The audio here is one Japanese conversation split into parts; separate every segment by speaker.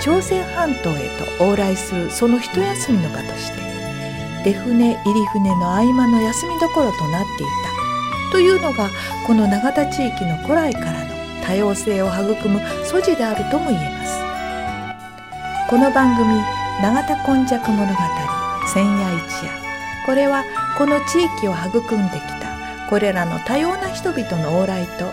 Speaker 1: 朝鮮半島へと往来するその一休みの場として出船入り船の合間の休みどころとなっていた。というのがこの永田地域の古来からの多様性を育む素地であるとも言えます。この番組「永田今昔物語千夜一夜」これはこの地域を育んできたこれらの多様な人々の往来と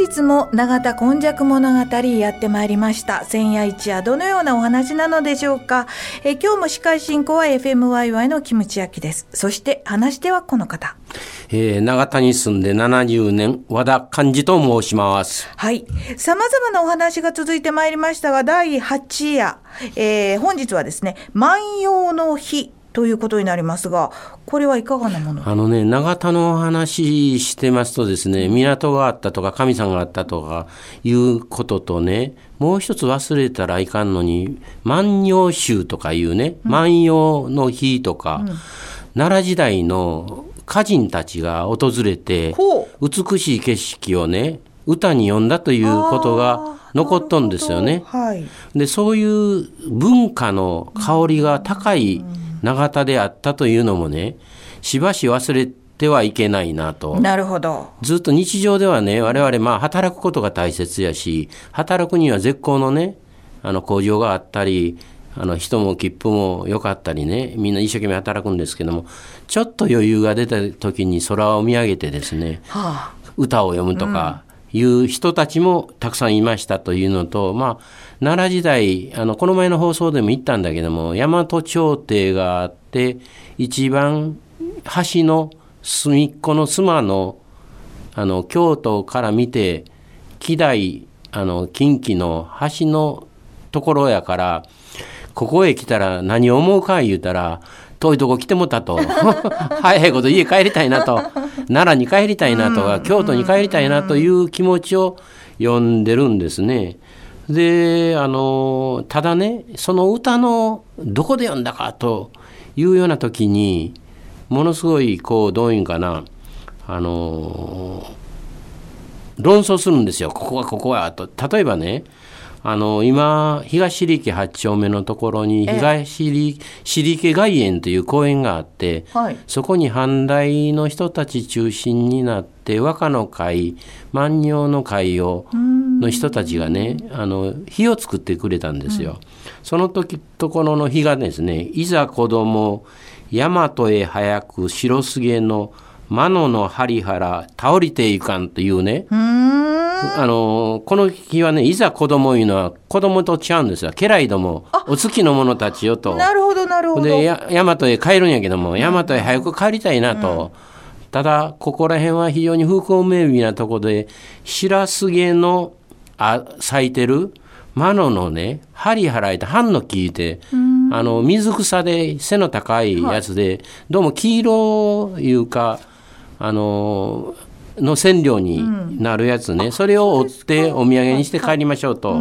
Speaker 1: 日も永田今昔物語やってまいりました千夜一夜どのようなお話なのでしょうかえ今日も司会進行は FMYY のキムチ焼きですそして話してはこの方
Speaker 2: えー、長田に住んで70年、和田寛治と申します。
Speaker 1: はい。様々なお話が続いてまいりましたが、第8夜、えー、本日はですね、万葉の日ということになりますが、これはいかがなもの？
Speaker 2: あのね、長田の話してますとですね、港があったとか、神さんがあったとかいうこととね、もう一つ忘れたらいかんのに、万葉集とかいうね、万葉の日とか、奈良時代の歌人たちが訪れて
Speaker 1: ほ
Speaker 2: 美しい景色をね歌に詠んだということが残っとんですよね。
Speaker 1: はい。
Speaker 2: でそういう文化の香りが高い永田であったというのもねしばし忘れてはいけないなと。
Speaker 1: なるほど。
Speaker 2: ずっと日常ではね我々まあ働くことが大切やし働くには絶好のねあの工場があったりあの人も切符も良かったりねみんな一生懸命働くんですけどもちょっと余裕が出た時に空を見上げてですね
Speaker 1: は
Speaker 2: 歌を読むとかいう人たちもたくさんいましたというのと、まあ、奈良時代あのこの前の放送でも言ったんだけども大和朝廷があって一番橋の隅っこの妻のあの京都から見て希代あの近畿の橋のところやからここへ来たら何思うか言うたら遠いとこ来てもたと。早いこと家帰りたいなと。奈良に帰りたいなとか京都に帰りたいなという気持ちを読んでるんですね。であのただねその歌のどこで読んだかというような時にものすごいこうどういうんかなあの論争するんですよ。ここはここはと。例えばねあの今東利家8丁目のところに東利家外苑という公園があって、
Speaker 1: はい。
Speaker 2: そこに反対の人たち中心になって和歌の会万葉の会をの人たちがねあの火を作ってくれたんですよ。その時ところの火がですねいざ子供大和へ早く白菅の魔のの針原倒りていかんというねあのこの日はねいざ子供いうのは子供と違うんですよ。家来どもお月の者たちよと。
Speaker 1: なるほどなるほど。
Speaker 2: でや大和へ帰るんやけども大和へ早く帰りたいなと、ただここら辺は非常に風光明媚なとこで白菅のあ咲いてるマノのね針払えた半の木であの水草で背の高いやつで、どうも黄色いうかあのの染料になるやつね、それを追ってお土産にして帰りましょうと。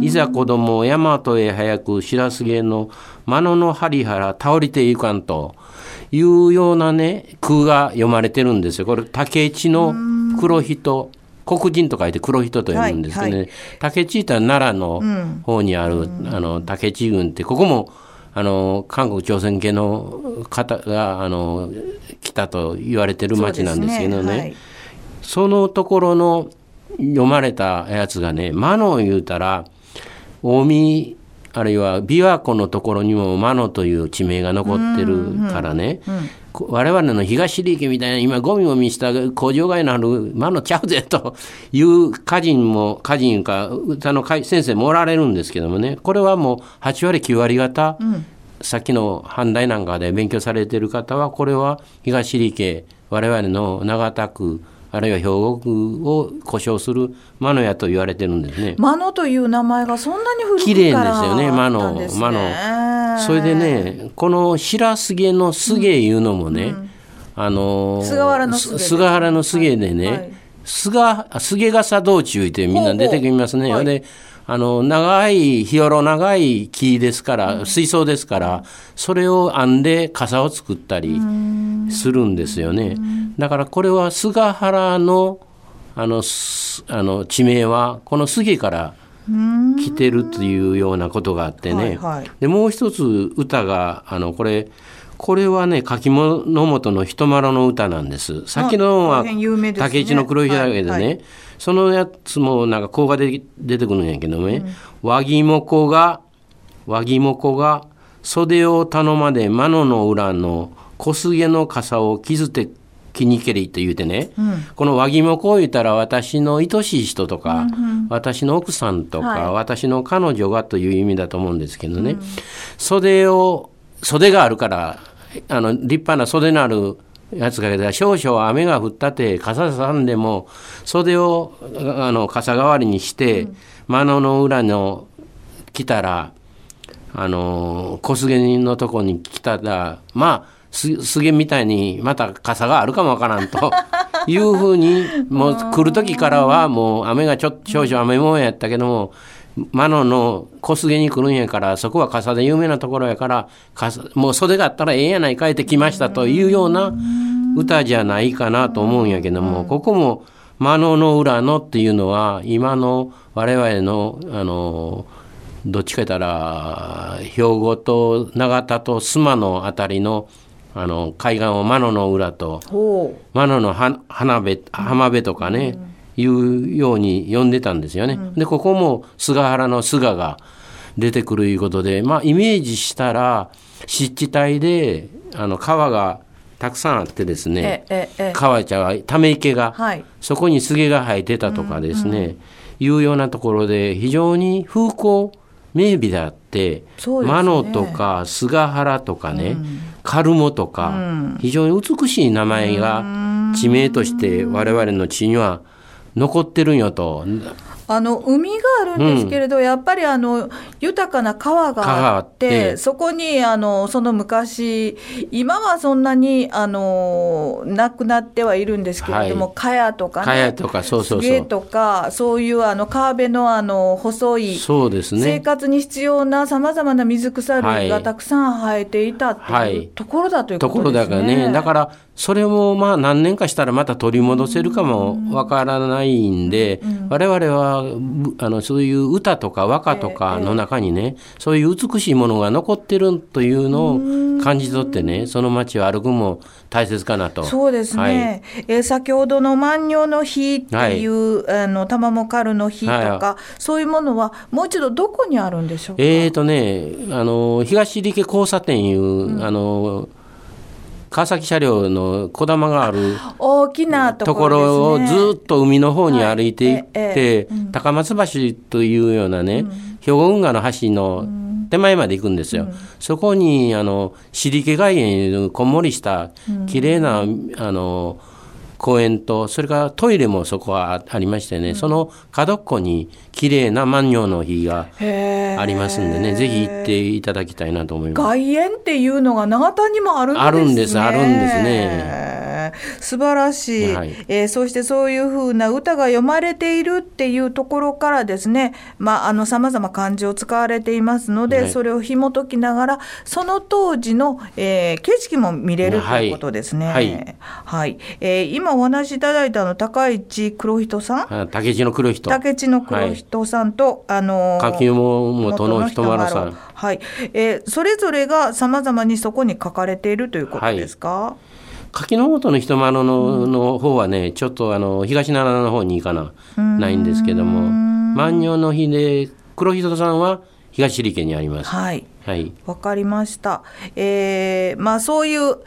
Speaker 2: いざ子供大和へ早く白菅の魔のの針原倒りていかんと。いうようなね句が読まれてるんですよ。これ竹市の黒人黒人と書いて黒人と読むんですけどね、
Speaker 1: はい
Speaker 2: 竹地って奈良の方にある、あの竹地郡ってここもあの韓国朝鮮系の方があの来たと言われてる町なんですけどね。
Speaker 1: はい
Speaker 2: そのところの読まれたやつがね「魔の」言うたら近江あるいは琵琶湖のところにも魔のという地名が残ってるからね、こ我々の東利家みたいな今ゴミゴミした工場街のある魔のちゃうぜと いう歌人も歌人か歌の先生もおられるんですけどもね。これはもう8割9割方、さっきの阪大なんかで勉強されてる方はこれは東利家我々の長田区あるいは兵庫区を呼称する魔の屋と言われてるんですね。
Speaker 1: マノという名前がそんなに古くから
Speaker 2: 綺麗ですよね魔の
Speaker 1: ね
Speaker 2: 魔のそれでねこの白菅の菅いうのもね、あのー
Speaker 1: 菅原の菅です
Speaker 2: 菅原の菅でね、
Speaker 1: はい。
Speaker 2: 菅菅笠道中ってみんな出てきますね。
Speaker 1: ほうほう
Speaker 2: であの長い日ろ長い木ですから、水槽ですからそれを編んで傘を作ったりするんですよね。だからこれは菅原のあのすあの地名はこの杉から来てるというようなことがあってね、
Speaker 1: はいはい。
Speaker 2: でもう一つ歌があのこれこれはね柿物本の人丸の歌なんです。先のは竹市の黒いだけでね、
Speaker 1: はいはい
Speaker 2: そのやつもなんか甲がで出てくるんやけどね、和木もこが和木もこが袖を頼まで魔のの裏の小菅の傘を傷て気にけりと言うてね、この和木もこう言ったら私の愛しい人とか、私の奥さんとか、
Speaker 1: はい。
Speaker 2: 私の彼女がという意味だと思うんですけどね、袖を袖があるからあの立派な袖のあるやつがけた少々雨が降ったて傘さんでも袖をあの傘代わりにして、間野の裏の来たらあの小菅のとこに来たらまあす菅みたいにまた傘があるかもわからんというふうにもう来る時からはもう雨がちょっと少々雨もんやったけどもマノの小菅に来るんやからそこは傘で有名なところやから傘もう袖があったらええやないかいて来ましたというような歌じゃないかなと思うんやけどもここも「マノの裏の」っていうのは今の我々のあのどっちか言ったら兵庫と長田と須磨のあたりのあの海岸をマノの裏と
Speaker 1: ほ
Speaker 2: マノのは花辺浜辺とかね、いうように呼んでたんですよね。でここも菅原の菅が出てくるいうことでまあイメージしたら湿地帯であの川がたくさんあってです
Speaker 1: う
Speaker 2: ね川茶がため池が、
Speaker 1: はい。
Speaker 2: そこに杉が生えてたとかですね、いうようなところで非常に風光明媚であって、
Speaker 1: ね。
Speaker 2: マノとか菅原とかね、カルモとか、非常に美しい名前が地名として我々の地には残ってるんよと。
Speaker 1: あの海があるんですけれど、やっぱりあの豊かな川が
Speaker 2: あ
Speaker 1: あっ
Speaker 2: って。て
Speaker 1: そこにあのその昔今はそんなにあのなくなってはいるんですけれども、
Speaker 2: はい。
Speaker 1: 茅とかね
Speaker 2: 茅とかそうそうそう。
Speaker 1: 杉とかそういうあの川辺のあの細い
Speaker 2: そうです
Speaker 1: 生
Speaker 2: ね。
Speaker 1: 活に必要なさまざまな水草類
Speaker 2: はい。
Speaker 1: がたくさん生えていたって
Speaker 2: はい。いう
Speaker 1: ところだということと
Speaker 2: ころ
Speaker 1: ですね。
Speaker 2: だからね、だからそれもまあ何年かしたらまた取り戻せるかもわからないんで、我々はぶあのそういう歌とか和歌とかの中にね、そういう美しいものが残ってるというのを感じ取ってね、その街を歩くも大切かなと。
Speaker 1: そうですね、えー先ほどの万葉の日っていう、あの玉もかるの日とか、
Speaker 2: は
Speaker 1: そういうものはもう一度どこにあるんでしょうか、
Speaker 2: えーとね、あの東池交差点いう、あの川崎車両のこだまがある
Speaker 1: 大きなと
Speaker 2: とこ
Speaker 1: ころ
Speaker 2: ろをずっと海の方に歩いていって、高松橋というようなね、兵庫運河の橋の手前まで行くんですよ。そこにあの尻池外苑こんもりした綺麗な、あの公園とそれからトイレもそこはありましてね、その角っこに綺麗な万葉の日がありますんでねぜひ行っていただきたいなと思います。
Speaker 1: 外苑っていうのが長田にもあるんですね。
Speaker 2: あるんですあるんですね。
Speaker 1: 素晴らしい、
Speaker 2: はい。
Speaker 1: えーそしてそういうふうな歌が読まれているっていうところからですね、まあ、あの様々漢字を使われていますので、
Speaker 2: はい。
Speaker 1: それを紐解きながらその当時の、えー景色も見れるということですね。
Speaker 2: はい。
Speaker 1: はい。えー今お話しいただいたの高市黒人さん。
Speaker 2: あ竹地の黒人。
Speaker 1: 竹地の黒人さんと、あのー
Speaker 2: 柿も元の人丸さん。
Speaker 1: はい、えーそれぞれがさまざまにそこに書かれているということですか？
Speaker 2: 柿の本の人丸のの方はねちょっとあの東奈良の方に行かなないんですけども万葉の日で黒人さんは東利家にあります。
Speaker 1: はい、
Speaker 2: はい、
Speaker 1: わかりました。えーまあそういう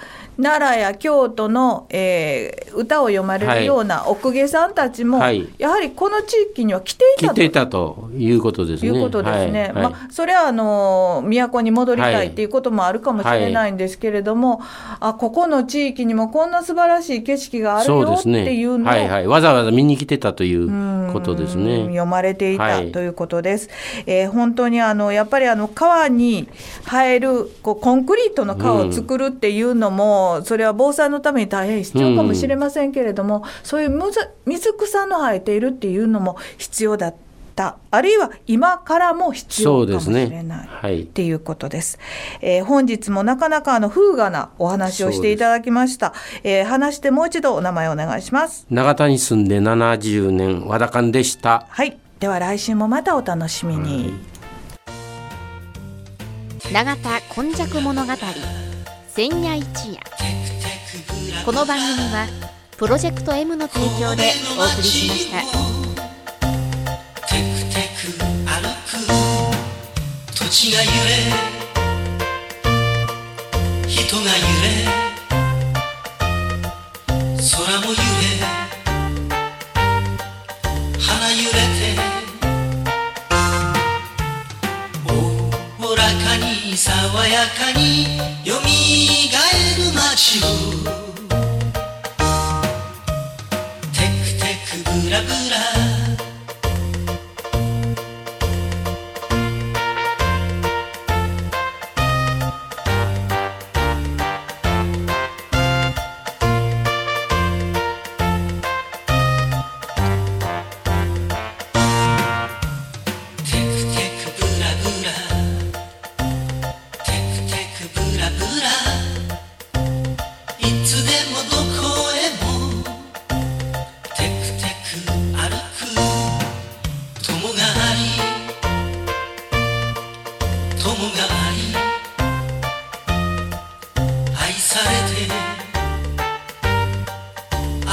Speaker 1: 奈良や京都の、えー歌を読まれるようなお公家さんたちも、
Speaker 2: はい
Speaker 1: やはりこの地域には来ていたと
Speaker 2: たということですね。
Speaker 1: いうことですね。
Speaker 2: はいはい
Speaker 1: まあ、それはあの都に戻りた
Speaker 2: はいい
Speaker 1: っていうこともあるかもしれないんですけれども、あここの地域にもこんな素晴らしい景色があるよって。いうのを、
Speaker 2: はいはい。わざわざ見に来てたということです
Speaker 1: うん
Speaker 2: ね。
Speaker 1: 読まれていた、
Speaker 2: はい
Speaker 1: ということです。えー本当にあのやっぱりあの川に生えるこうコンクリートの川を作るっていうのも、それは防災のために大変必要かもしれませんけれども、そういう水草の生えているっていうのも必要だった。あるいは今からも必要かもしれない。
Speaker 2: はい
Speaker 1: っていうことです。えー本日もなかなかあの風雅なお話をしていただきました。えー話してもう一度お名前お願いします。
Speaker 2: 長田に住んで70年和田勘でした。
Speaker 1: はい。では来週もまたお楽しみに。
Speaker 3: 永田今昔物語。千夜一夜。この番組はプロジェクト M の提供でお送りしました。
Speaker 4: 土地が揺れ。人が揺れ。やかに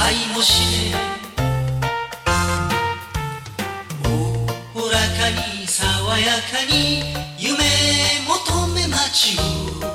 Speaker 4: 愛もしておおらかに爽やかに夢求め街を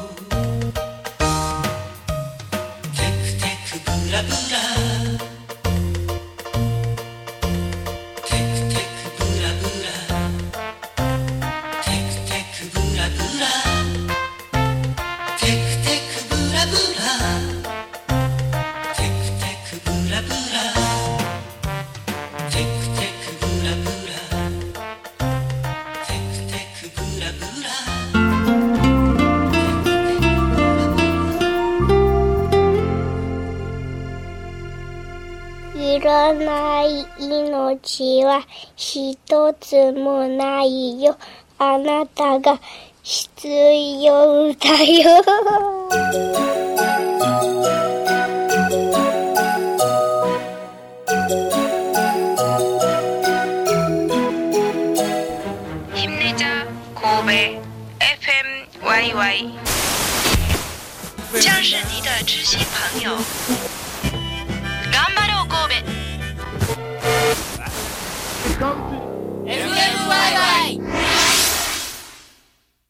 Speaker 5: ちは一つもないよ。あなたが必要だよ。